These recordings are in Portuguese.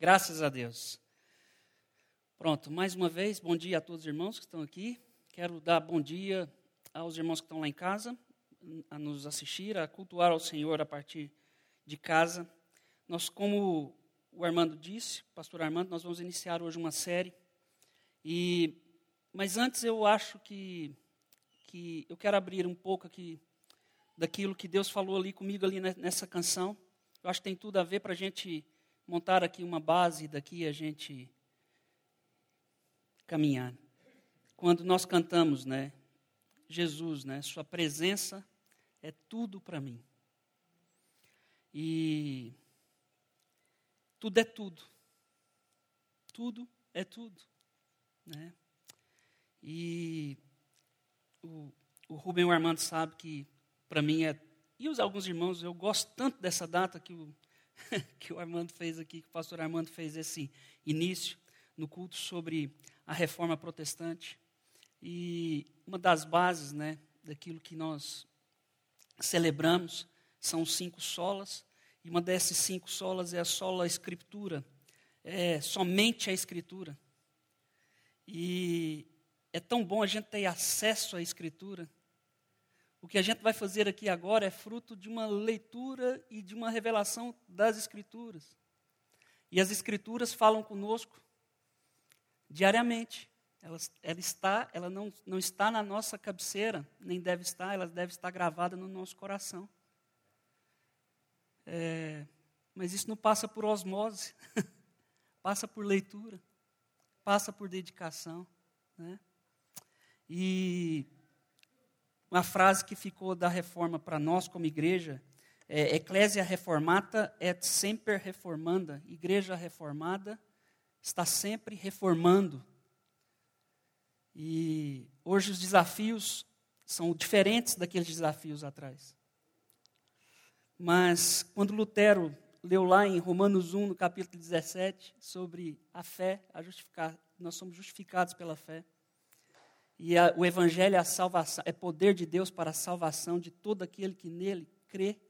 Graças a Deus. Pronto, mais uma vez, bom dia a todos os irmãos que estão aqui. Quero dar bom dia aos irmãos que estão lá em casa, a nos assistir, a cultuar ao Senhor a partir de casa. Nós, como o Armando disse, pastor Armando, nós vamos iniciar hoje uma série. E, mas antes eu acho que, que eu quero abrir um pouco aqui daquilo que Deus falou ali comigo ali nessa canção. Eu acho que tem tudo a ver para a gente montar aqui uma base daqui a gente caminhar. Quando nós cantamos, né? Jesus, né? Sua presença é tudo para mim. E tudo é tudo. Tudo é tudo, né? E o, o Rubem Armando sabe que para mim é e os alguns irmãos, eu gosto tanto dessa data que o que o Armando fez aqui, que o pastor Armando fez esse início no culto sobre a reforma protestante. E uma das bases né, daquilo que nós celebramos são cinco solas. E uma dessas cinco solas é a sola escritura, é somente a escritura. E é tão bom a gente ter acesso à escritura o que a gente vai fazer aqui agora é fruto de uma leitura e de uma revelação das Escrituras. E as Escrituras falam conosco diariamente. Ela, ela, está, ela não, não está na nossa cabeceira, nem deve estar, ela deve estar gravada no nosso coração. É, mas isso não passa por osmose, passa por leitura, passa por dedicação. Né? E uma frase que ficou da reforma para nós como igreja é Ecclesia reformata et semper reformanda. Igreja reformada está sempre reformando. E hoje os desafios são diferentes daqueles desafios atrás. Mas quando Lutero leu lá em Romanos 1, no capítulo 17, sobre a fé, a justificar, nós somos justificados pela fé. E a, o Evangelho é a salvação, é poder de Deus para a salvação de todo aquele que nele crê.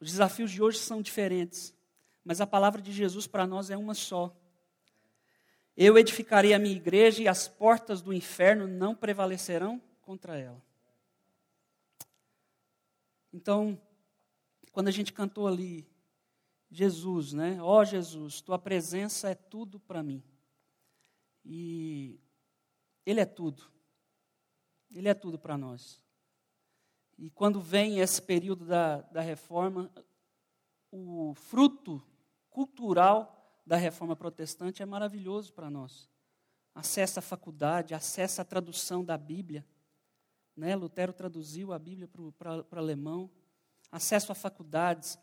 Os desafios de hoje são diferentes, mas a palavra de Jesus para nós é uma só. Eu edificarei a minha igreja e as portas do inferno não prevalecerão contra ela. Então, quando a gente cantou ali, Jesus, né? Ó oh, Jesus, tua presença é tudo para mim. E ele é tudo. Ele é tudo para nós. E quando vem esse período da, da reforma, o fruto cultural da reforma protestante é maravilhoso para nós. Acesso à faculdade, acesso à tradução da Bíblia. Né? Lutero traduziu a Bíblia para o alemão. Acesso a faculdades,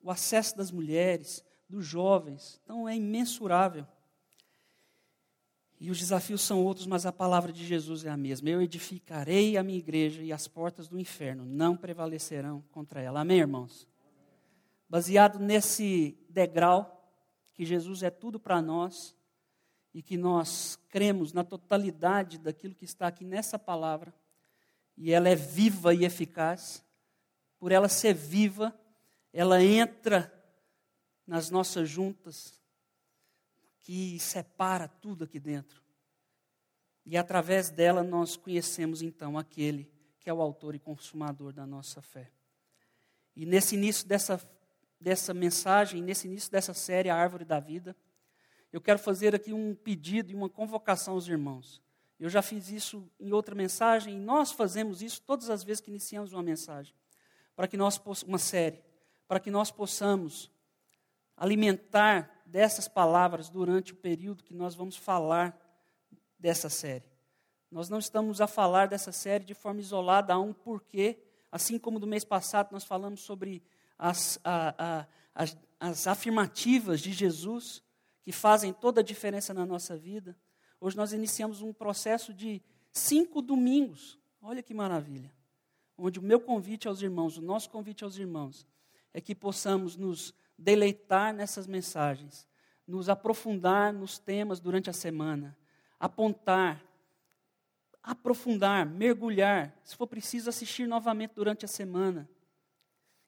o acesso das mulheres, dos jovens. Então é imensurável. E os desafios são outros, mas a palavra de Jesus é a mesma. Eu edificarei a minha igreja e as portas do inferno não prevalecerão contra ela. Amém, irmãos? Baseado nesse degrau, que Jesus é tudo para nós e que nós cremos na totalidade daquilo que está aqui nessa palavra, e ela é viva e eficaz, por ela ser viva, ela entra nas nossas juntas, que separa tudo aqui dentro. E através dela nós conhecemos então aquele que é o autor e consumador da nossa fé. E nesse início dessa, dessa mensagem, nesse início dessa série, A Árvore da Vida, eu quero fazer aqui um pedido e uma convocação aos irmãos. Eu já fiz isso em outra mensagem, e nós fazemos isso todas as vezes que iniciamos uma mensagem, para que nós uma série, para que nós possamos alimentar dessas palavras durante o período que nós vamos falar dessa série. Nós não estamos a falar dessa série de forma isolada, há um porquê, assim como do mês passado nós falamos sobre as, a, a, as, as afirmativas de Jesus, que fazem toda a diferença na nossa vida. Hoje nós iniciamos um processo de cinco domingos, olha que maravilha, onde o meu convite aos irmãos, o nosso convite aos irmãos, é que possamos nos deleitar nessas mensagens, nos aprofundar nos temas durante a semana, apontar, aprofundar, mergulhar, se for preciso assistir novamente durante a semana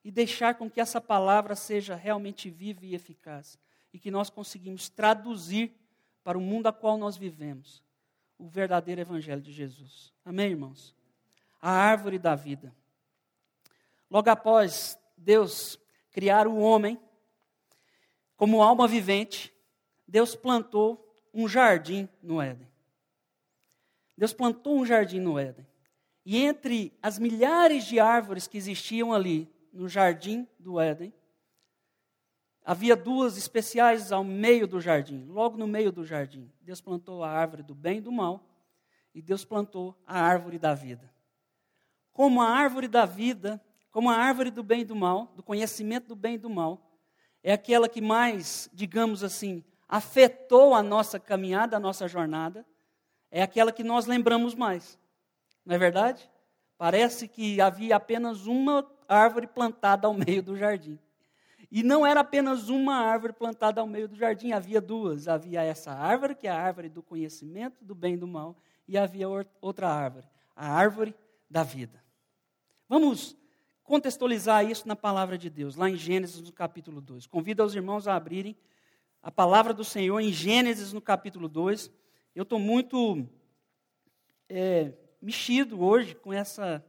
e deixar com que essa palavra seja realmente viva e eficaz. e que nós conseguimos traduzir para o mundo a qual nós vivemos o verdadeiro Evangelho de Jesus. Amém, irmãos? A árvore da vida. Logo após Deus criar o homem como alma vivente, Deus plantou um jardim no Éden. Deus plantou um jardim no Éden. E entre as milhares de árvores que existiam ali no jardim do Éden, havia duas especiais ao meio do jardim, logo no meio do jardim. Deus plantou a árvore do bem e do mal, e Deus plantou a árvore da vida. Como a árvore da vida, como a árvore do bem e do mal, do conhecimento do bem e do mal, é aquela que mais, digamos assim, afetou a nossa caminhada, a nossa jornada, é aquela que nós lembramos mais. Não é verdade? Parece que havia apenas uma árvore plantada ao meio do jardim. E não era apenas uma árvore plantada ao meio do jardim, havia duas. Havia essa árvore, que é a árvore do conhecimento do bem e do mal, e havia outra árvore, a árvore da vida. Vamos contextualizar isso na palavra de Deus, lá em Gênesis, no capítulo 2. Convido os irmãos a abrirem a palavra do Senhor em Gênesis, no capítulo 2. Eu estou muito é, mexido hoje com essa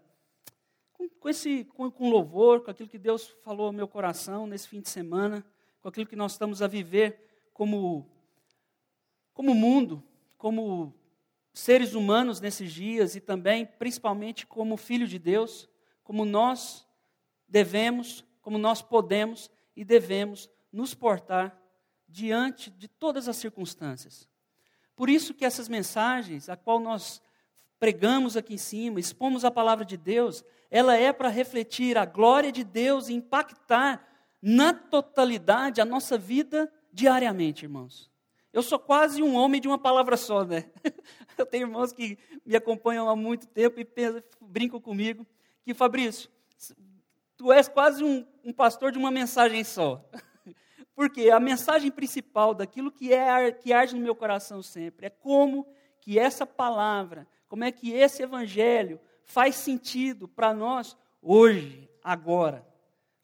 com, com esse com, com, louvor, com aquilo que Deus falou ao meu coração nesse fim de semana, com aquilo que nós estamos a viver como como mundo, como seres humanos nesses dias e também, principalmente, como filho de Deus, como nós devemos, como nós podemos e devemos nos portar diante de todas as circunstâncias. Por isso que essas mensagens, a qual nós pregamos aqui em cima, expomos a palavra de Deus, ela é para refletir a glória de Deus e impactar na totalidade a nossa vida diariamente, irmãos. Eu sou quase um homem de uma palavra só, né? Eu tenho irmãos que me acompanham há muito tempo e pensam, brincam comigo que, Fabrício, tu és quase um, um pastor de uma mensagem só. Porque a mensagem principal daquilo que é que arde no meu coração sempre é como que essa palavra, como é que esse evangelho faz sentido para nós hoje, agora.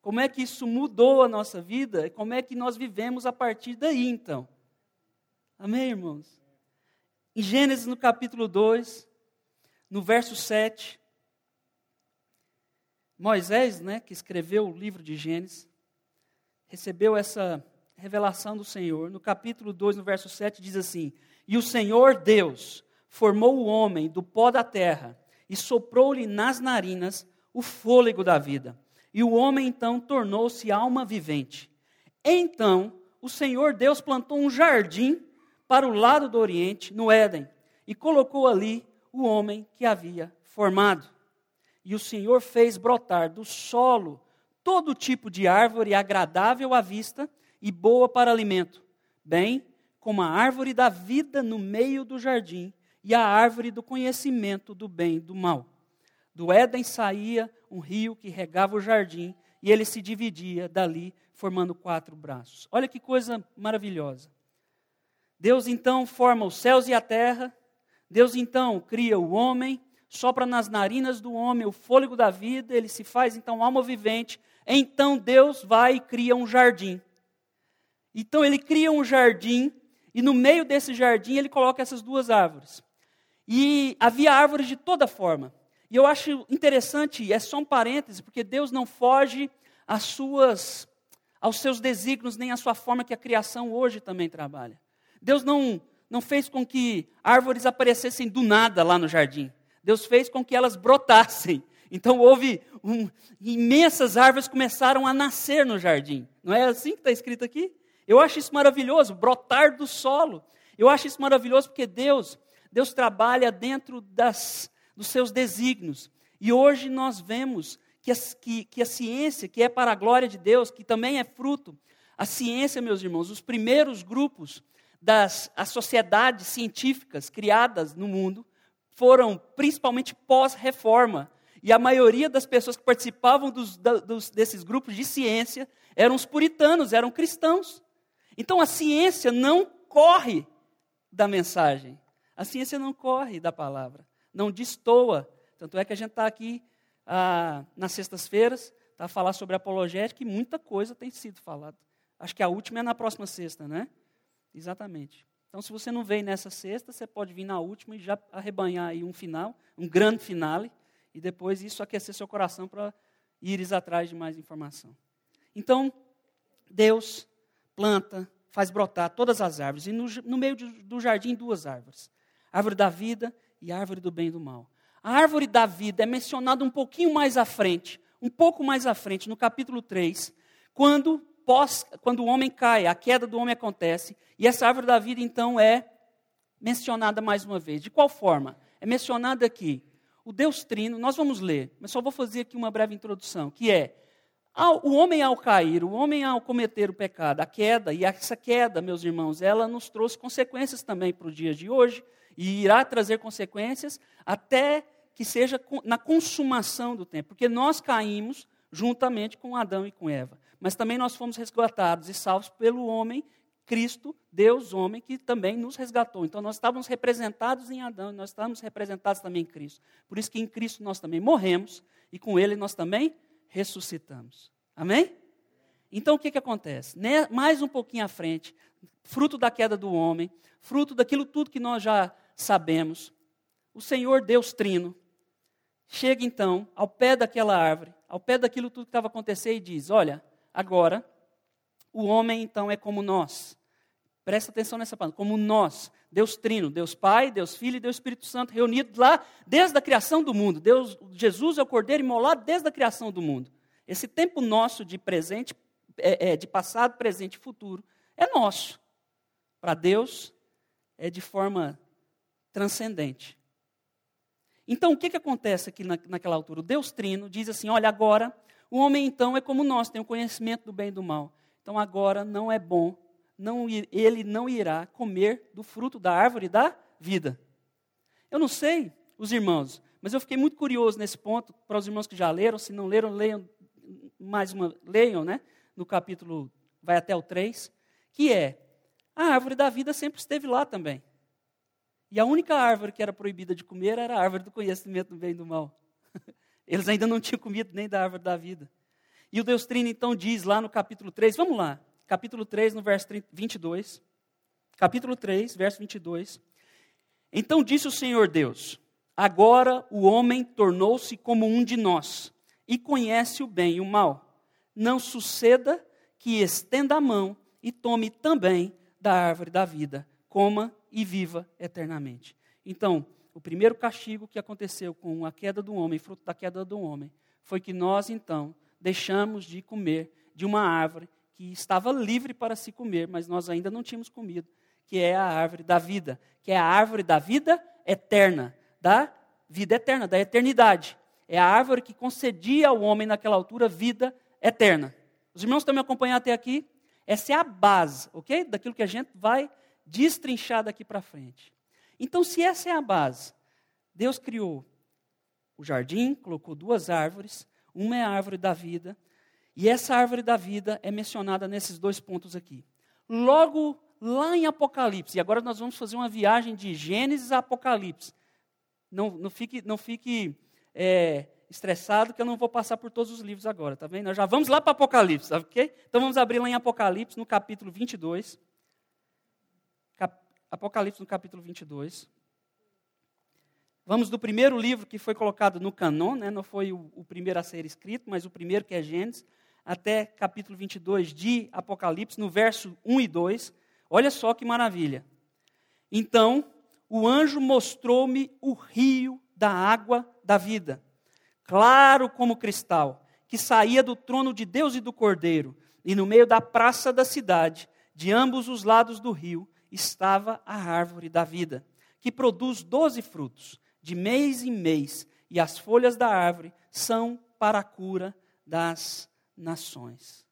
Como é que isso mudou a nossa vida como é que nós vivemos a partir daí, então. Amém, irmãos? Em Gênesis, no capítulo 2, no verso 7, Moisés, né, que escreveu o livro de Gênesis, recebeu essa revelação do Senhor. No capítulo 2, no verso 7, diz assim: E o Senhor Deus formou o homem do pó da terra e soprou-lhe nas narinas o fôlego da vida. E o homem então tornou-se alma vivente. Então o Senhor Deus plantou um jardim para o lado do Oriente, no Éden, e colocou ali o homem que havia formado. E o Senhor fez brotar do solo todo tipo de árvore agradável à vista e boa para alimento, bem como a árvore da vida no meio do jardim e a árvore do conhecimento do bem e do mal. Do Éden saía um rio que regava o jardim e ele se dividia dali, formando quatro braços. Olha que coisa maravilhosa. Deus então forma os céus e a terra, Deus então cria o homem, sopra nas narinas do homem o fôlego da vida, ele se faz então alma vivente. Então Deus vai e cria um jardim. Então ele cria um jardim e no meio desse jardim ele coloca essas duas árvores. E havia árvores de toda forma. E eu acho interessante, é só um parêntese, porque Deus não foge às suas, aos seus desígnios, nem à sua forma que a criação hoje também trabalha. Deus não, não fez com que árvores aparecessem do nada lá no jardim. Deus fez com que elas brotassem. Então houve um, imensas árvores começaram a nascer no jardim. Não é assim que está escrito aqui? Eu acho isso maravilhoso, brotar do solo. Eu acho isso maravilhoso porque Deus, Deus trabalha dentro das, dos seus desígnios. E hoje nós vemos que a, que, que a ciência, que é para a glória de Deus, que também é fruto, a ciência, meus irmãos, os primeiros grupos das as sociedades científicas criadas no mundo foram principalmente pós-reforma. E a maioria das pessoas que participavam dos, dos, desses grupos de ciência eram os puritanos, eram cristãos. Então a ciência não corre da mensagem, a ciência não corre da palavra, não destoa. Tanto é que a gente está aqui ah, nas sextas-feiras, tá, a falar sobre apologética e muita coisa tem sido falada Acho que a última é na próxima sexta, né? Exatamente. Então, se você não veio nessa sexta, você pode vir na última e já arrebanhar aí um final, um grande finale, e depois isso aquecer seu coração para ires atrás de mais informação. Então, Deus planta, faz brotar todas as árvores, e no, no meio de, do jardim, duas árvores: árvore da vida e árvore do bem e do mal. A árvore da vida é mencionada um pouquinho mais à frente, um pouco mais à frente, no capítulo 3, quando, pós, quando o homem cai, a queda do homem acontece, e essa árvore da vida então é mencionada mais uma vez. De qual forma? É mencionada aqui. O Deus Trino, nós vamos ler, mas só vou fazer aqui uma breve introdução, que é o homem ao cair, o homem ao cometer o pecado, a queda, e essa queda, meus irmãos, ela nos trouxe consequências também para o dia de hoje, e irá trazer consequências até que seja na consumação do tempo, porque nós caímos juntamente com Adão e com Eva, mas também nós fomos resgatados e salvos pelo homem, Cristo, Deus, homem, que também nos resgatou. Então nós estávamos representados em Adão nós estávamos representados também em Cristo. Por isso que em Cristo nós também morremos e com Ele nós também ressuscitamos. Amém? Então o que, que acontece? Mais um pouquinho à frente, fruto da queda do homem, fruto daquilo tudo que nós já sabemos, o Senhor Deus Trino, chega então ao pé daquela árvore, ao pé daquilo tudo que estava acontecendo e diz: Olha, agora o homem então é como nós. Presta atenção nessa palavra, como nós, Deus Trino, Deus Pai, Deus Filho e Deus Espírito Santo reunidos lá desde a criação do mundo. Deus, Jesus é o Cordeiro imolado desde a criação do mundo. Esse tempo nosso de presente, é, é, de passado, presente e futuro, é nosso. Para Deus é de forma transcendente. Então, o que, que acontece aqui na, naquela altura? O Deus Trino diz assim: olha, agora o homem então é como nós, tem o conhecimento do bem e do mal. Então, agora não é bom, não, ele não irá comer do fruto da árvore da vida. Eu não sei, os irmãos, mas eu fiquei muito curioso nesse ponto, para os irmãos que já leram, se não leram, leiam mais uma, leiam, né? No capítulo, vai até o 3, que é, a árvore da vida sempre esteve lá também. E a única árvore que era proibida de comer era a árvore do conhecimento do bem e do mal. Eles ainda não tinham comido nem da árvore da vida. E o Deus Trino então diz lá no capítulo 3, vamos lá, capítulo 3, no verso 22. Capítulo 3, verso 22. Então disse o Senhor Deus: Agora o homem tornou-se como um de nós e conhece o bem e o mal. Não suceda que estenda a mão e tome também da árvore da vida, coma e viva eternamente. Então, o primeiro castigo que aconteceu com a queda do homem, fruto da queda do homem, foi que nós então deixamos de comer de uma árvore que estava livre para se comer, mas nós ainda não tínhamos comido, que é a árvore da vida, que é a árvore da vida eterna, da vida eterna, da eternidade. É a árvore que concedia ao homem naquela altura vida eterna. Os irmãos estão me acompanhando até aqui? Essa é a base, ok? Daquilo que a gente vai destrinchar daqui para frente. Então, se essa é a base, Deus criou o jardim, colocou duas árvores, uma é a árvore da vida, e essa árvore da vida é mencionada nesses dois pontos aqui. Logo lá em Apocalipse, e agora nós vamos fazer uma viagem de Gênesis a Apocalipse. Não, não fique, não fique é, estressado que eu não vou passar por todos os livros agora, tá vendo? Nós já vamos lá para Apocalipse, ok? Então vamos abrir lá em Apocalipse, no capítulo 22. Apocalipse no capítulo 22. Vamos do primeiro livro que foi colocado no canon, né? não foi o, o, primeiro a ser escrito, mas o primeiro que é Gênesis, até capítulo 22 de Apocalipse, no verso 1 e 2. Olha só que maravilha. Então, o anjo mostrou-me o rio da água da vida, claro como cristal, que saía do trono de Deus e do Cordeiro, e no meio da praça da cidade, de ambos os lados do rio, estava a árvore da vida, que produz doze frutos, de mês em mês, e as folhas da árvore são para a cura das nações.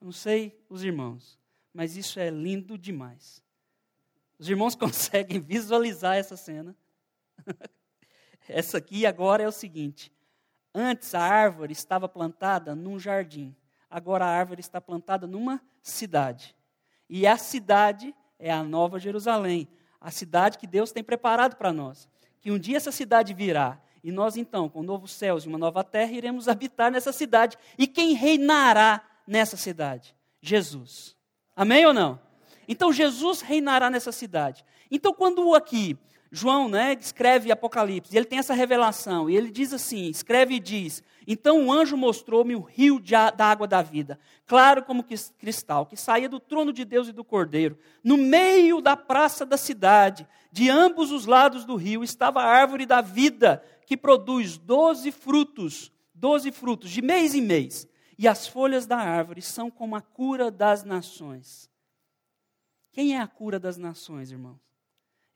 não sei os irmãos, mas isso é lindo demais. Os irmãos conseguem visualizar essa cena? essa aqui agora é o seguinte: antes a árvore estava plantada num jardim, agora a árvore está plantada numa cidade. E a cidade é a Nova Jerusalém, a cidade que Deus tem preparado para nós. Que um dia essa cidade virá e nós então, com novos céus e uma nova terra, iremos habitar nessa cidade. E quem reinará nessa cidade? Jesus. Amém ou não? Então Jesus reinará nessa cidade. Então quando aqui João né, escreve Apocalipse, ele tem essa revelação, e ele diz assim: escreve e diz: Então o anjo mostrou-me o rio da água da vida, claro como cristal, que saía do trono de Deus e do cordeiro. No meio da praça da cidade, de ambos os lados do rio, estava a árvore da vida, que produz doze frutos, doze frutos, de mês em mês. E as folhas da árvore são como a cura das nações. Quem é a cura das nações, irmãos?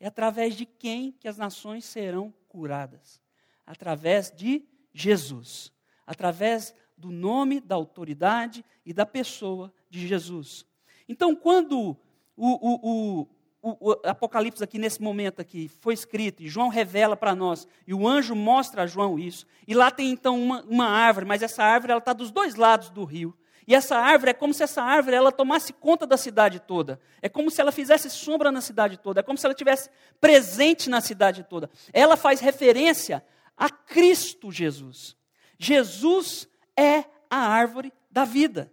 É através de quem que as nações serão curadas? Através de Jesus. Através do nome, da autoridade e da pessoa de Jesus. Então, quando o, o, o, o, Apocalipse aqui nesse momento aqui foi escrito e João revela para nós e o anjo mostra a João isso e lá tem então uma, uma árvore, mas essa árvore está dos dois lados do rio e essa árvore é como se essa árvore ela tomasse conta da cidade toda. É como se ela fizesse sombra na cidade toda. É como se ela tivesse presente na cidade toda. Ela faz referência a Cristo Jesus. Jesus é a árvore da vida.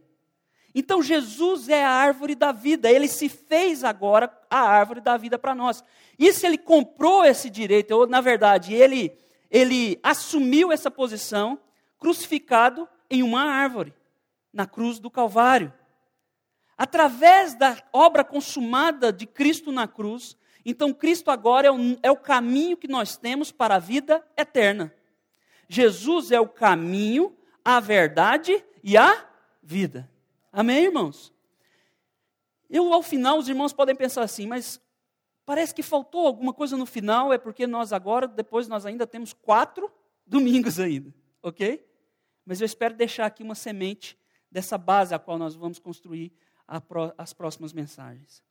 Então Jesus é a árvore da vida. Ele se fez agora a árvore da vida para nós. E se ele comprou esse direito, ou na verdade, ele ele assumiu essa posição crucificado em uma árvore na cruz do Calvário. Através da obra consumada de Cristo na cruz, então Cristo agora é o, é o caminho que nós temos para a vida eterna. Jesus é o caminho, a verdade e a vida. Amém, irmãos? Eu, ao final, os irmãos podem pensar assim, mas parece que faltou alguma coisa no final, é porque nós agora, depois nós ainda temos quatro domingos ainda, ok? Mas eu espero deixar aqui uma semente dessa base a qual nós vamos construir as próximas mensagens.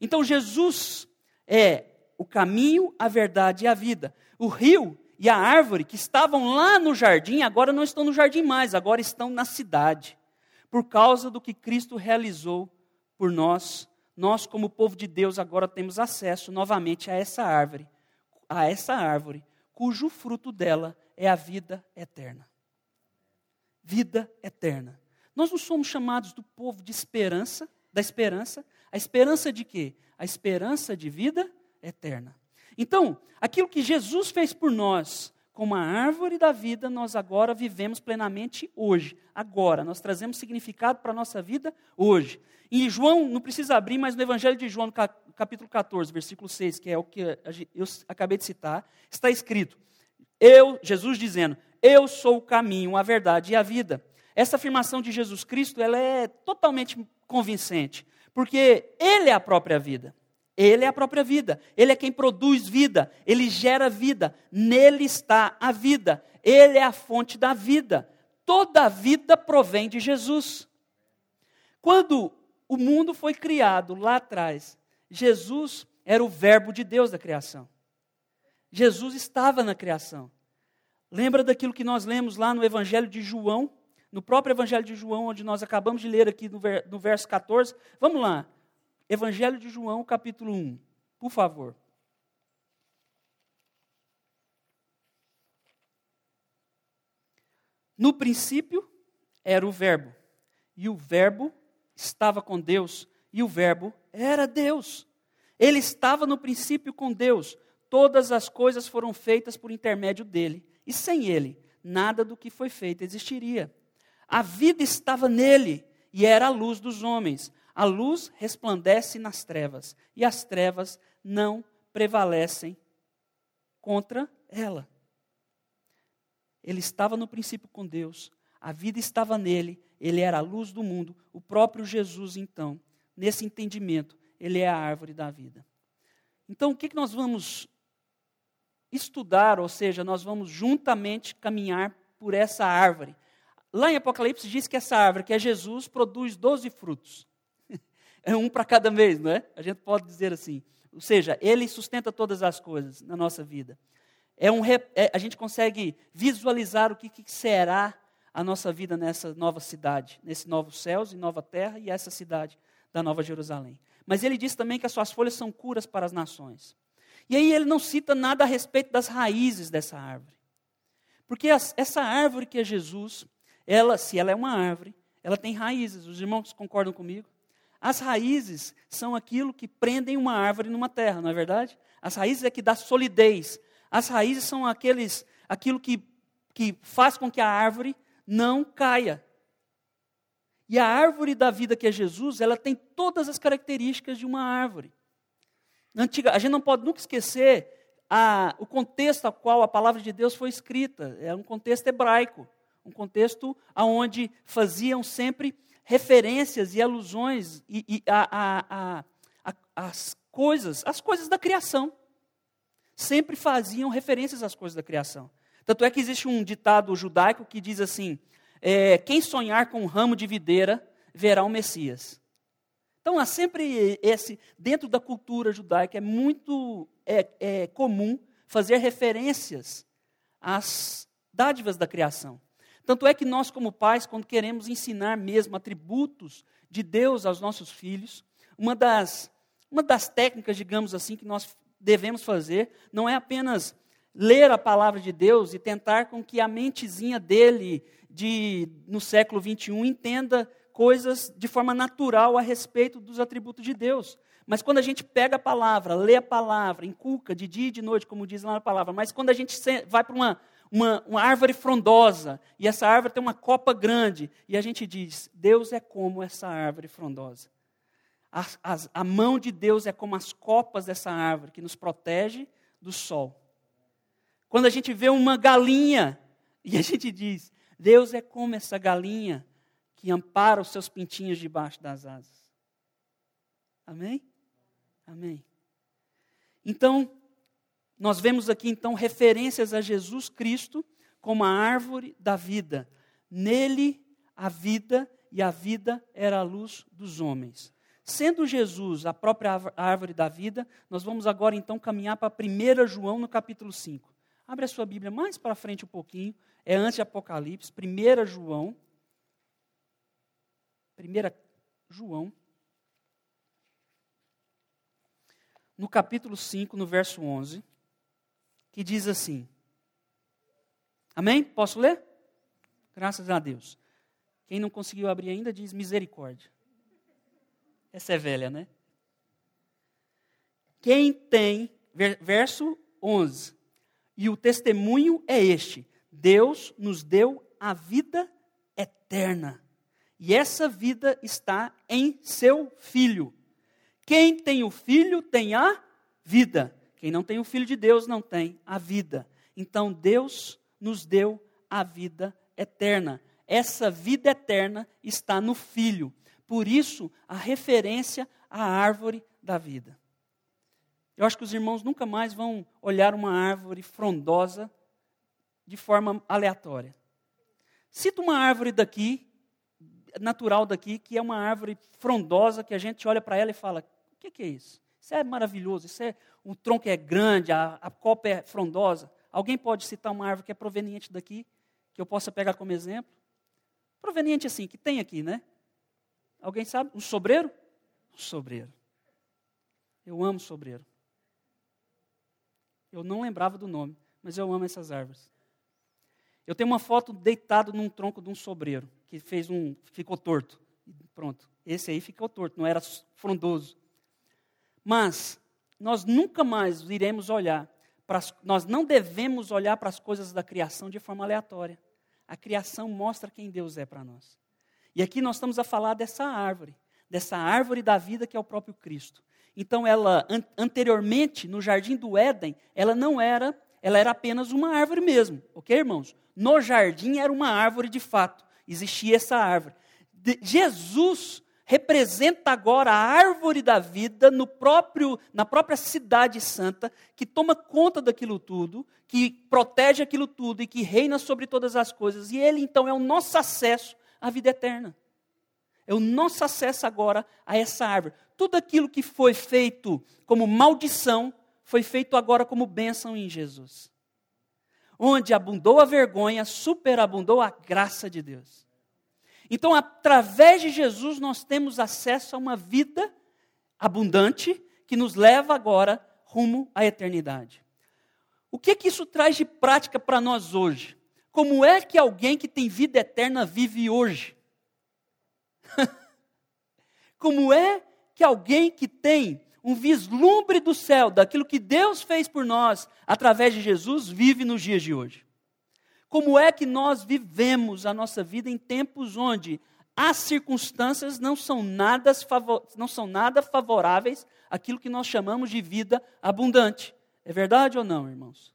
Então, Jesus é o caminho, a verdade e a vida. O rio e a árvore que estavam lá no jardim, agora não estão no jardim mais, agora estão na cidade. Por causa do que Cristo realizou por nós, nós, como povo de Deus, agora temos acesso novamente a essa árvore, a essa árvore, cujo fruto dela é a vida eterna. Vida eterna. Nós não somos chamados do povo de esperança, da esperança. A esperança de quê? A esperança de vida eterna. Então, aquilo que Jesus fez por nós, como a árvore da vida, nós agora vivemos plenamente hoje, agora. Nós trazemos significado para a nossa vida hoje. E João, não precisa abrir, mas no Evangelho de João, capítulo 14, versículo 6, que é o que eu acabei de citar, está escrito: Eu, Jesus dizendo, Eu sou o caminho, a verdade e a vida. Essa afirmação de Jesus Cristo ela é totalmente convincente, porque Ele é a própria vida. Ele é a própria vida. Ele é quem produz vida. Ele gera vida. Nele está a vida. Ele é a fonte da vida. Toda a vida provém de Jesus. Quando o mundo foi criado lá atrás, Jesus era o Verbo de Deus da criação. Jesus estava na criação. Lembra daquilo que nós lemos lá no Evangelho de João? no próprio Evangelho de João, onde nós acabamos de ler aqui no, ver, no verso 14. Vamos lá. Evangelho de João, capítulo 1. Por favor. No princípio era o Verbo, e o Verbo estava com Deus, e o Verbo era Deus. Ele estava no princípio com Deus. Todas as coisas foram feitas por intermédio dele, e sem ele, nada do que foi feito existiria. A vida estava nele e era a luz dos homens. A luz resplandece nas trevas e as trevas não prevalecem contra ela. Ele estava no princípio com Deus, a vida estava nele, ele era a luz do mundo. O próprio Jesus, então, nesse entendimento, ele é a árvore da vida. Então, o que, que nós vamos estudar, ou seja, nós vamos juntamente caminhar por essa árvore. Lá em Apocalipse diz que essa árvore, que é Jesus, produz 12 frutos. É um para cada mês, não é? A gente pode dizer assim. Ou seja, ele sustenta todas as coisas na nossa vida. É um, é, a gente consegue visualizar o que, que será a nossa vida nessa nova cidade, nesse novo céus e nova terra e essa cidade da Nova Jerusalém. Mas ele diz também que as suas folhas são curas para as nações. E aí ele não cita nada a respeito das raízes dessa árvore. Porque essa árvore que é Jesus, ela, se ela é uma árvore, ela tem raízes. Os irmãos concordam comigo? As raízes são aquilo que prendem uma árvore numa terra, não é verdade? As raízes é que dá solidez. As raízes são aqueles, aquilo que, que faz com que a árvore não caia. E a árvore da vida que é Jesus, ela tem todas as características de uma árvore. Antiga, a gente não pode nunca esquecer a, o contexto ao qual a palavra de Deus foi escrita. É um contexto hebraico, um contexto onde faziam sempre referências e alusões e, e a, a, a, as coisas, as coisas da criação. Sempre faziam referências às coisas da criação. Tanto é que existe um ditado judaico que diz assim: é, quem sonhar com um ramo de videira verá o Messias. Então há sempre esse, dentro da cultura judaica, é muito é, é comum fazer referências às dádivas da criação. Tanto é que nós, como pais, quando queremos ensinar mesmo atributos de Deus aos nossos filhos, uma das, uma das técnicas, digamos assim, que nós devemos fazer, não é apenas ler a palavra de Deus e tentar com que a mentezinha dele, de, no século 21, entenda coisas de forma natural a respeito dos atributos de Deus. Mas quando a gente pega a palavra, lê a palavra, inculca de dia e de noite, como diz lá na palavra, mas quando a gente vai para uma, uma, uma árvore frondosa, e essa árvore tem uma copa grande, e a gente diz: Deus é como essa árvore frondosa. A, a, a mão de Deus é como as copas dessa árvore, que nos protege do sol. Quando a gente vê uma galinha, e a gente diz: Deus é como essa galinha que ampara os seus pintinhos debaixo das asas. Amém? Amém. Então, nós vemos aqui então referências a Jesus Cristo como a árvore da vida. Nele a vida e a vida era a luz dos homens. Sendo Jesus a própria árvore da vida, nós vamos agora então caminhar para 1 João no capítulo 5. Abre a sua Bíblia mais para frente um pouquinho, é antes de Apocalipse, 1 João. 1 João. No capítulo 5, no verso 11 que diz assim. Amém? Posso ler? Graças a Deus. Quem não conseguiu abrir ainda diz misericórdia. Essa é velha, né? Quem tem, verso 11, e o testemunho é este: Deus nos deu a vida eterna, e essa vida está em seu Filho. Quem tem o Filho tem a vida. Quem não tem o Filho de Deus não tem a vida. Então Deus nos deu a vida eterna. Essa vida eterna está no Filho. Por isso, a referência à árvore da vida. Eu acho que os irmãos nunca mais vão olhar uma árvore frondosa de forma aleatória. Cita uma árvore daqui, natural daqui, que é uma árvore frondosa, que a gente olha para ela e fala: o que, que é isso? Isso é maravilhoso, isso é, o tronco é grande, a, a copa é frondosa. Alguém pode citar uma árvore que é proveniente daqui, que eu possa pegar como exemplo? Proveniente assim, que tem aqui, né? Alguém sabe? Um sobreiro? Um sobreiro. Eu amo sobreiro. Eu não lembrava do nome, mas eu amo essas árvores. Eu tenho uma foto deitado num tronco de um sobreiro, que fez um, ficou torto. Pronto. Esse aí ficou torto, não era frondoso. Mas nós nunca mais iremos olhar, para as, nós não devemos olhar para as coisas da criação de forma aleatória. A criação mostra quem Deus é para nós. E aqui nós estamos a falar dessa árvore, dessa árvore da vida que é o próprio Cristo. Então ela an anteriormente no jardim do Éden, ela não era, ela era apenas uma árvore mesmo, OK, irmãos? No jardim era uma árvore de fato, existia essa árvore. De Jesus representa agora a árvore da vida no próprio, na própria cidade santa, que toma conta daquilo tudo, que protege aquilo tudo e que reina sobre todas as coisas. E ele então é o nosso acesso à vida eterna. É o nosso acesso agora a essa árvore. Tudo aquilo que foi feito como maldição foi feito agora como bênção em Jesus. Onde abundou a vergonha, superabundou a graça de Deus. Então, através de Jesus, nós temos acesso a uma vida abundante que nos leva agora rumo à eternidade. O que, que isso traz de prática para nós hoje? Como é que alguém que tem vida eterna vive hoje? Como é que alguém que tem um vislumbre do céu, daquilo que Deus fez por nós através de Jesus, vive nos dias de hoje? Como é que nós vivemos a nossa vida em tempos onde as circunstâncias não são nada, não são nada favoráveis àquilo que nós chamamos de vida abundante? É verdade ou não, irmãos?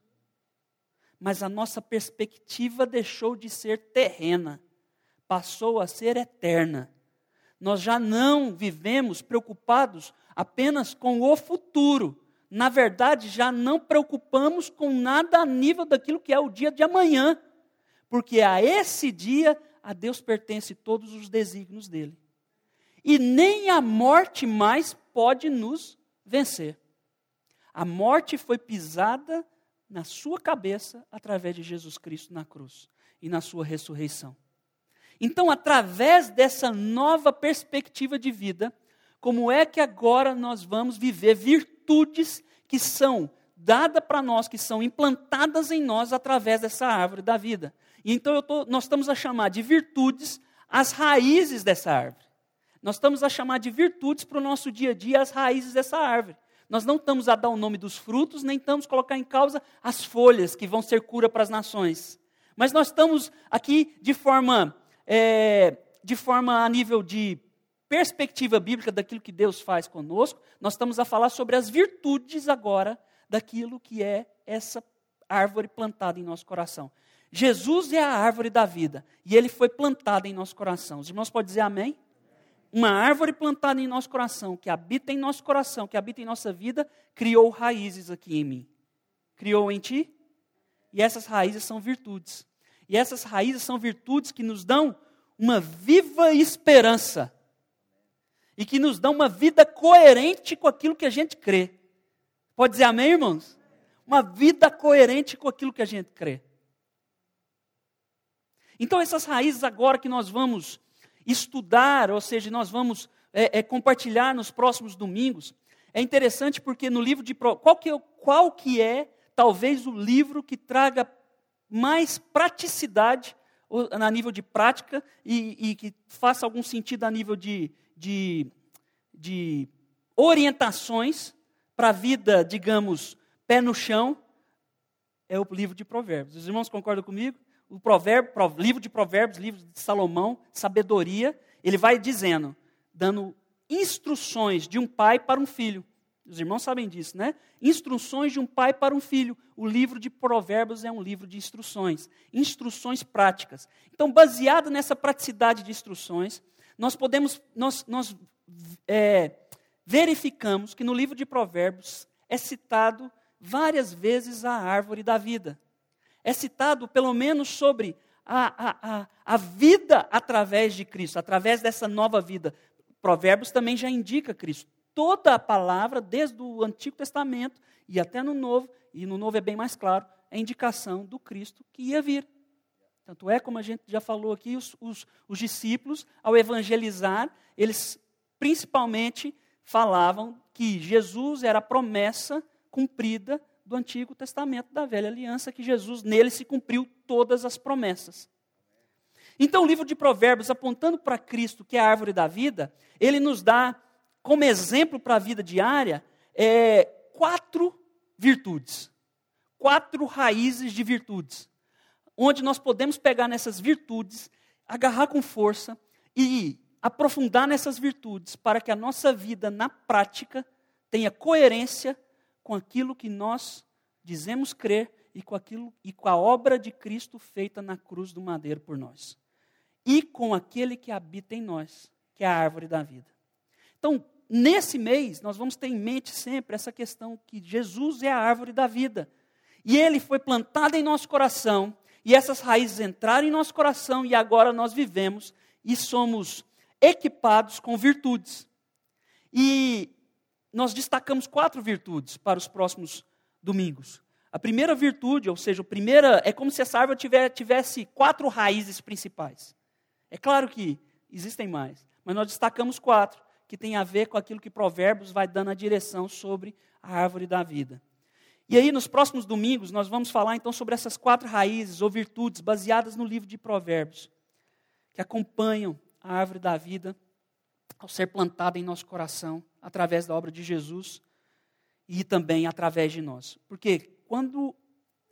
Mas a nossa perspectiva deixou de ser terrena, passou a ser eterna. Nós já não vivemos preocupados apenas com o futuro. Na verdade, já não preocupamos com nada a nível daquilo que é o dia de amanhã. Porque a esse dia, a Deus pertence todos os desígnios dele. E nem a morte mais pode nos vencer. A morte foi pisada na sua cabeça através de Jesus Cristo na cruz e na sua ressurreição. Então, através dessa nova perspectiva de vida, como é que agora nós vamos viver virtudes que são dadas para nós, que são implantadas em nós através dessa árvore da vida? Então tô, nós estamos a chamar de virtudes as raízes dessa árvore. Nós estamos a chamar de virtudes para o nosso dia a dia as raízes dessa árvore. Nós não estamos a dar o nome dos frutos, nem estamos a colocar em causa as folhas que vão ser cura para as nações. Mas nós estamos aqui de forma, é, de forma a nível de perspectiva bíblica daquilo que Deus faz conosco, nós estamos a falar sobre as virtudes agora daquilo que é essa árvore plantada em nosso coração. Jesus é a árvore da vida e ele foi plantado em nosso coração. Os irmãos podem dizer amém? Uma árvore plantada em nosso coração, que habita em nosso coração, que habita em nossa vida, criou raízes aqui em mim. Criou em ti? E essas raízes são virtudes. E essas raízes são virtudes que nos dão uma viva esperança e que nos dão uma vida coerente com aquilo que a gente crê. Pode dizer amém, irmãos? Uma vida coerente com aquilo que a gente crê. Então, essas raízes agora que nós vamos estudar, ou seja, nós vamos é, é, compartilhar nos próximos domingos, é interessante porque no livro de. Qual que, é, qual que é, talvez, o livro que traga mais praticidade a nível de prática e, e que faça algum sentido a nível de, de, de orientações para a vida, digamos, pé no chão, é o livro de Provérbios. Os irmãos concordam comigo? O provérbio, livro de Provérbios, livro de Salomão, sabedoria, ele vai dizendo, dando instruções de um pai para um filho. Os irmãos sabem disso, né? Instruções de um pai para um filho. O livro de Provérbios é um livro de instruções, instruções práticas. Então, baseado nessa praticidade de instruções, nós podemos, nós, nós é, verificamos que no livro de Provérbios é citado várias vezes a árvore da vida. É citado pelo menos sobre a, a, a, a vida através de Cristo, através dessa nova vida. Provérbios também já indica Cristo. Toda a palavra, desde o Antigo Testamento e até no Novo, e no Novo é bem mais claro, é indicação do Cristo que ia vir. Tanto é, como a gente já falou aqui, os, os, os discípulos, ao evangelizar, eles principalmente falavam que Jesus era a promessa cumprida do Antigo Testamento, da velha aliança, que Jesus, nele se cumpriu todas as promessas. Então, o livro de Provérbios, apontando para Cristo, que é a árvore da vida, ele nos dá como exemplo para a vida diária é, quatro virtudes, quatro raízes de virtudes onde nós podemos pegar nessas virtudes, agarrar com força e aprofundar nessas virtudes para que a nossa vida na prática tenha coerência com aquilo que nós dizemos crer e com aquilo e com a obra de Cristo feita na cruz do madeiro por nós. E com aquele que habita em nós, que é a árvore da vida. Então, nesse mês, nós vamos ter em mente sempre essa questão que Jesus é a árvore da vida. E ele foi plantado em nosso coração e essas raízes entraram em nosso coração e agora nós vivemos e somos equipados com virtudes. E nós destacamos quatro virtudes para os próximos domingos. A primeira virtude, ou seja, a primeira, é como se essa árvore tivesse quatro raízes principais. É claro que existem mais, mas nós destacamos quatro, que tem a ver com aquilo que Provérbios vai dando a direção sobre a árvore da vida. E aí, nos próximos domingos, nós vamos falar então sobre essas quatro raízes ou virtudes baseadas no livro de Provérbios, que acompanham a árvore da vida ao ser plantada em nosso coração através da obra de Jesus e também através de nós. Porque quando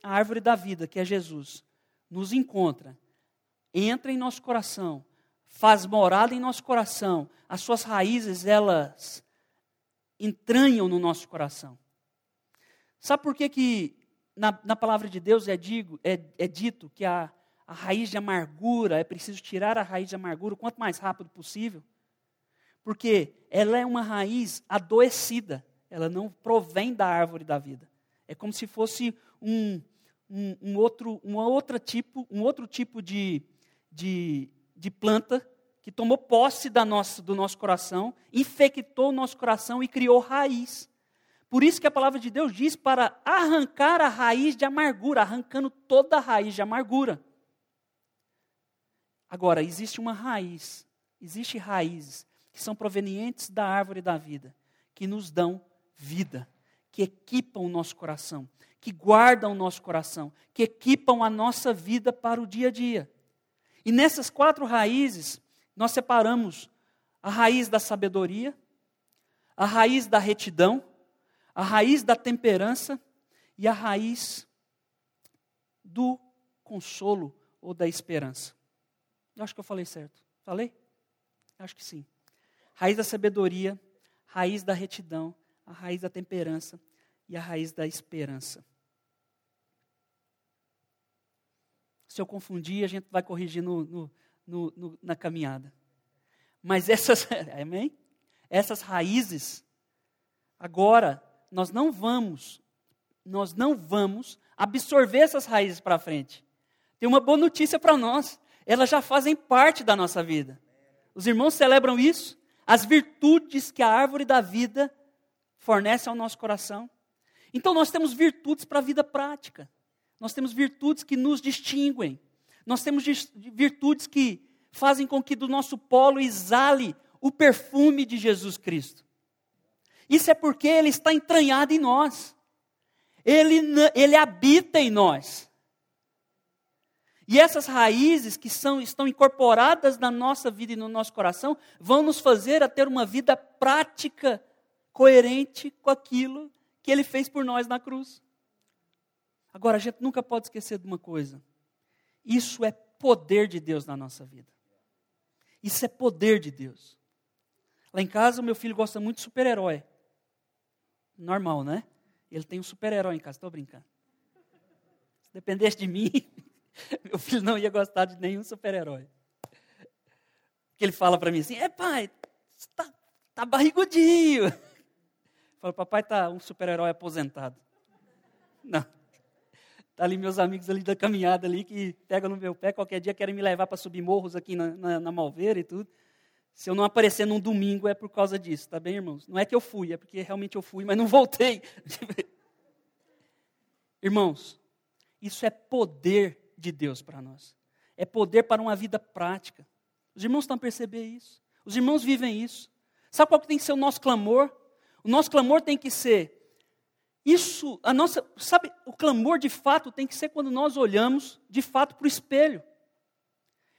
a árvore da vida, que é Jesus, nos encontra, entra em nosso coração, faz morada em nosso coração, as suas raízes, elas entranham no nosso coração. Sabe por que, que na, na palavra de Deus é, digo, é, é dito que a, a raiz de amargura, é preciso tirar a raiz de amargura o quanto mais rápido possível? Porque ela é uma raiz adoecida, ela não provém da árvore da vida. É como se fosse um, um, um outro, tipo, um outro tipo de, de, de planta que tomou posse da nossa, do nosso coração, infectou o nosso coração e criou raiz. Por isso que a palavra de Deus diz para arrancar a raiz de amargura, arrancando toda a raiz de amargura. Agora, existe uma raiz, existe raízes que são provenientes da árvore da vida, que nos dão vida, que equipam o nosso coração, que guardam o nosso coração, que equipam a nossa vida para o dia a dia. E nessas quatro raízes, nós separamos a raiz da sabedoria, a raiz da retidão, a raiz da temperança e a raiz do consolo ou da esperança. Eu acho que eu falei certo. Falei? Acho que sim. Raiz da sabedoria, raiz da retidão, a raiz da temperança e a raiz da esperança. Se eu confundir, a gente vai corrigir no, no, no, no na caminhada. Mas essas, amém? Essas raízes, agora, nós não vamos, nós não vamos absorver essas raízes para frente. Tem uma boa notícia para nós, elas já fazem parte da nossa vida. Os irmãos celebram isso, as virtudes que a árvore da vida fornece ao nosso coração. Então nós temos virtudes para a vida prática. Nós temos virtudes que nos distinguem. Nós temos virtudes que fazem com que do nosso polo exale o perfume de Jesus Cristo. Isso é porque ele está entranhado em nós. Ele, ele habita em nós. E essas raízes que são, estão incorporadas na nossa vida e no nosso coração vão nos fazer a ter uma vida prática, coerente com aquilo que ele fez por nós na cruz. Agora, a gente nunca pode esquecer de uma coisa: isso é poder de Deus na nossa vida. Isso é poder de Deus. Lá em casa, o meu filho gosta muito de super-herói. Normal, né? Ele tem um super-herói em casa, estou brincando. Se dependesse de mim, meu filho não ia gostar de nenhum super-herói. Porque ele fala para mim assim: é pai, está tá barrigudinho. Fala, papai está um super-herói aposentado. Não. Tá ali meus amigos ali da caminhada ali que pegam no meu pé, qualquer dia querem me levar para subir morros aqui na, na, na Malveira e tudo. Se eu não aparecer num domingo é por causa disso, tá bem, irmãos? Não é que eu fui, é porque realmente eu fui, mas não voltei. irmãos, isso é poder de Deus para nós. É poder para uma vida prática. Os irmãos estão a perceber isso. Os irmãos vivem isso. Sabe qual que tem que ser o nosso clamor? O nosso clamor tem que ser isso, a nossa, sabe, o clamor de fato tem que ser quando nós olhamos de fato para o espelho.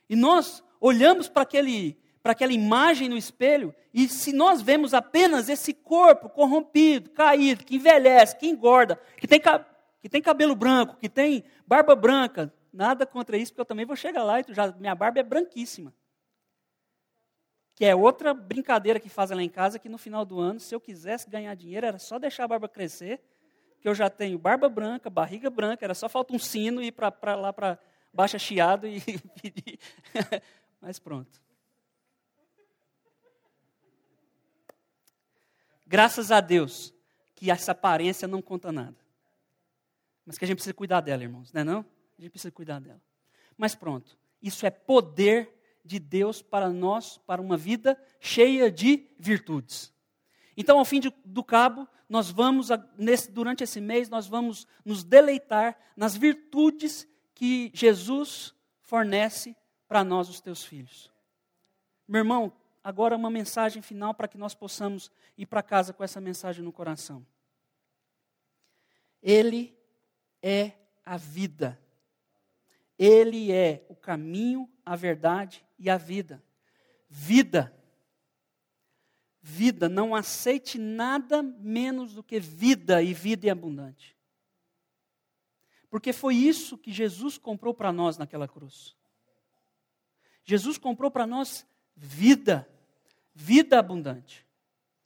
E nós olhamos para aquele para aquela imagem no espelho, e se nós vemos apenas esse corpo corrompido, caído, que envelhece, que engorda, que tem, que tem cabelo branco, que tem barba branca, nada contra isso, porque eu também vou chegar lá e já, minha barba é branquíssima. Que é outra brincadeira que fazem lá em casa, que no final do ano, se eu quisesse ganhar dinheiro, era só deixar a barba crescer que eu já tenho barba branca, barriga branca, era só falta um sino e ir para lá para baixa chiado e pedir. Mas pronto. Graças a Deus que essa aparência não conta nada. Mas que a gente precisa cuidar dela, irmãos, não é não? A gente precisa cuidar dela. Mas pronto, isso é poder de Deus para nós, para uma vida cheia de virtudes. Então, ao fim de, do cabo, nós vamos, nesse, durante esse mês, nós vamos nos deleitar nas virtudes que Jesus fornece para nós, os teus filhos. Meu irmão, agora uma mensagem final para que nós possamos ir para casa com essa mensagem no coração. Ele é a vida. Ele é o caminho, a verdade e a vida. Vida vida, não aceite nada menos do que vida e vida e abundante. Porque foi isso que Jesus comprou para nós naquela cruz. Jesus comprou para nós vida, vida abundante.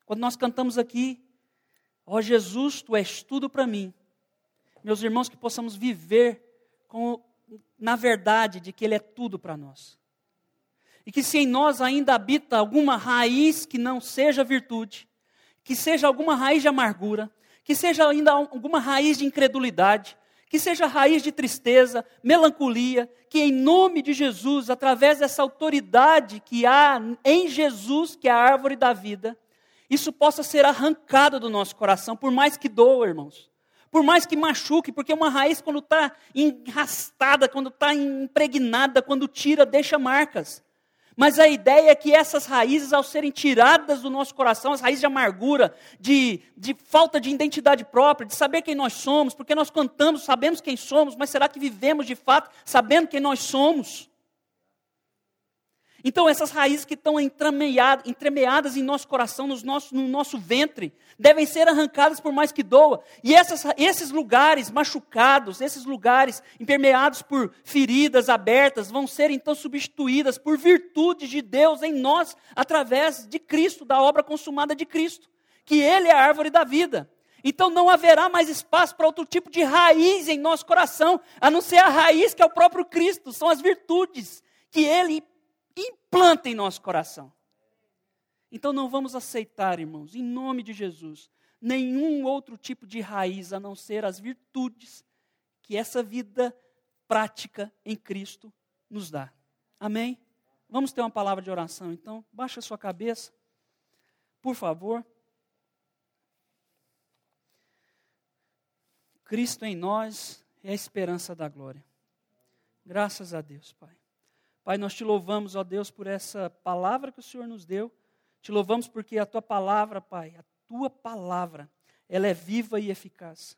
Quando nós cantamos aqui, ó Jesus, tu és tudo para mim. Meus irmãos, que possamos viver com, na verdade de que Ele é tudo para nós. E que se em nós ainda habita alguma raiz que não seja virtude, que seja alguma raiz de amargura, que seja ainda alguma raiz de incredulidade, que seja raiz de tristeza, melancolia, que em nome de Jesus, através dessa autoridade que há em Jesus, que é a árvore da vida, isso possa ser arrancado do nosso coração, por mais que doa, irmãos. Por mais que machuque, porque uma raiz, quando está enrastada, quando está impregnada, quando tira, deixa marcas. Mas a ideia é que essas raízes, ao serem tiradas do nosso coração, as raízes de amargura, de, de falta de identidade própria, de saber quem nós somos, porque nós cantamos, sabemos quem somos, mas será que vivemos de fato sabendo quem nós somos? Então, essas raízes que estão entremeadas em nosso coração, nos nosso, no nosso ventre, devem ser arrancadas por mais que doa. E essas, esses lugares machucados, esses lugares impermeados por feridas abertas, vão ser então substituídas por virtudes de Deus em nós, através de Cristo, da obra consumada de Cristo, que Ele é a árvore da vida. Então não haverá mais espaço para outro tipo de raiz em nosso coração, a não ser a raiz que é o próprio Cristo, são as virtudes que Ele implanta em nosso coração. Então não vamos aceitar, irmãos, em nome de Jesus, nenhum outro tipo de raiz a não ser as virtudes que essa vida prática em Cristo nos dá. Amém? Vamos ter uma palavra de oração, então. Baixa a sua cabeça, por favor. Cristo em nós é a esperança da glória. Graças a Deus, Pai. Pai, nós te louvamos, ó Deus, por essa palavra que o Senhor nos deu. Te louvamos porque a tua palavra, Pai, a tua palavra, ela é viva e eficaz.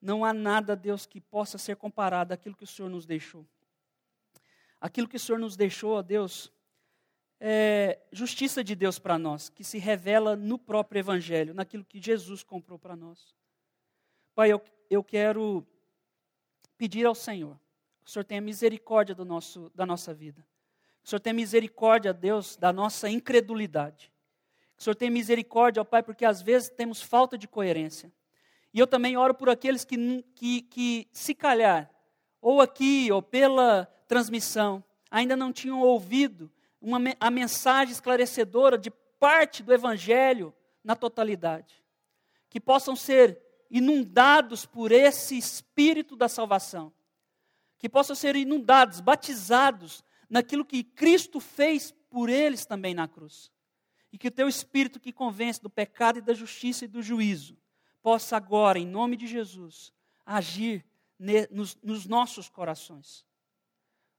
Não há nada, Deus, que possa ser comparado àquilo que o Senhor nos deixou. Aquilo que o Senhor nos deixou, ó Deus, é justiça de Deus para nós, que se revela no próprio Evangelho, naquilo que Jesus comprou para nós. Pai, eu, eu quero pedir ao Senhor o Senhor tenha misericórdia do nosso, da nossa vida. Que o Senhor tenha misericórdia, Deus, da nossa incredulidade. Que o Senhor tenha misericórdia, ó Pai, porque às vezes temos falta de coerência. E eu também oro por aqueles que, que, que se calhar, ou aqui, ou pela transmissão, ainda não tinham ouvido uma, a mensagem esclarecedora de parte do Evangelho na totalidade. Que possam ser inundados por esse Espírito da salvação que possam ser inundados, batizados naquilo que Cristo fez por eles também na cruz. E que o teu Espírito que convence do pecado e da justiça e do juízo possa agora, em nome de Jesus, agir nos, nos nossos corações.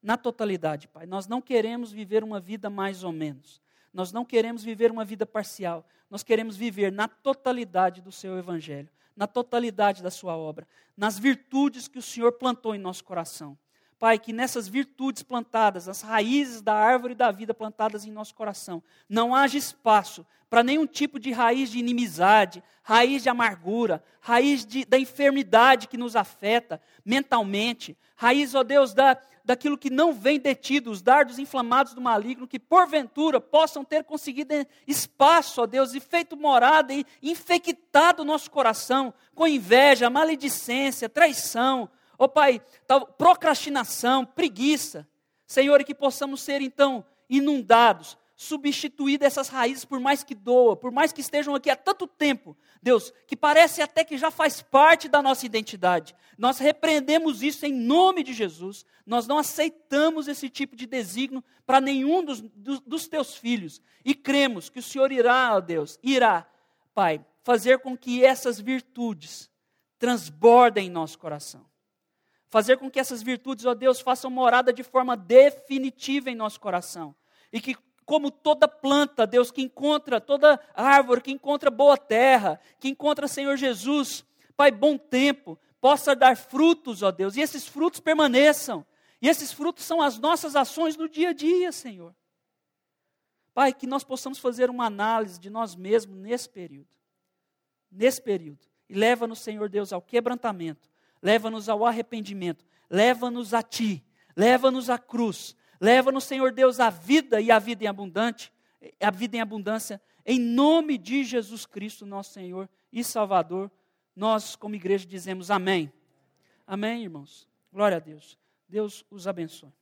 Na totalidade, Pai. Nós não queremos viver uma vida mais ou menos. Nós não queremos viver uma vida parcial. Nós queremos viver na totalidade do seu Evangelho na totalidade da sua obra, nas virtudes que o Senhor plantou em nosso coração. Pai, que nessas virtudes plantadas, as raízes da árvore da vida plantadas em nosso coração, não haja espaço para nenhum tipo de raiz de inimizade, raiz de amargura, raiz de, da enfermidade que nos afeta mentalmente, raiz, ó Deus, da, daquilo que não vem detido, os dardos inflamados do maligno, que porventura possam ter conseguido espaço, ó Deus, e feito morada e infectado o nosso coração com inveja, maledicência, traição, ó Pai, tal, procrastinação, preguiça. Senhor, e que possamos ser então inundados substituir essas raízes, por mais que doa, por mais que estejam aqui há tanto tempo, Deus, que parece até que já faz parte da nossa identidade. Nós repreendemos isso em nome de Jesus. Nós não aceitamos esse tipo de desígnio para nenhum dos, dos, dos teus filhos. E cremos que o Senhor irá, ó Deus, irá, Pai, fazer com que essas virtudes transbordem em nosso coração. Fazer com que essas virtudes, ó Deus, façam morada de forma definitiva em nosso coração. E que como toda planta, Deus, que encontra, toda árvore que encontra boa terra, que encontra Senhor Jesus, Pai, bom tempo, possa dar frutos, ó Deus, e esses frutos permaneçam. E esses frutos são as nossas ações no dia a dia, Senhor. Pai, que nós possamos fazer uma análise de nós mesmos nesse período. Nesse período. E leva-nos, Senhor Deus, ao quebrantamento. Leva-nos ao arrependimento. Leva-nos a Ti. Leva-nos à cruz. Leva-nos, Senhor Deus, à vida e à vida em abundante, a vida em abundância, em nome de Jesus Cristo, nosso Senhor e Salvador. Nós, como igreja, dizemos amém. Amém, irmãos. Glória a Deus. Deus os abençoe.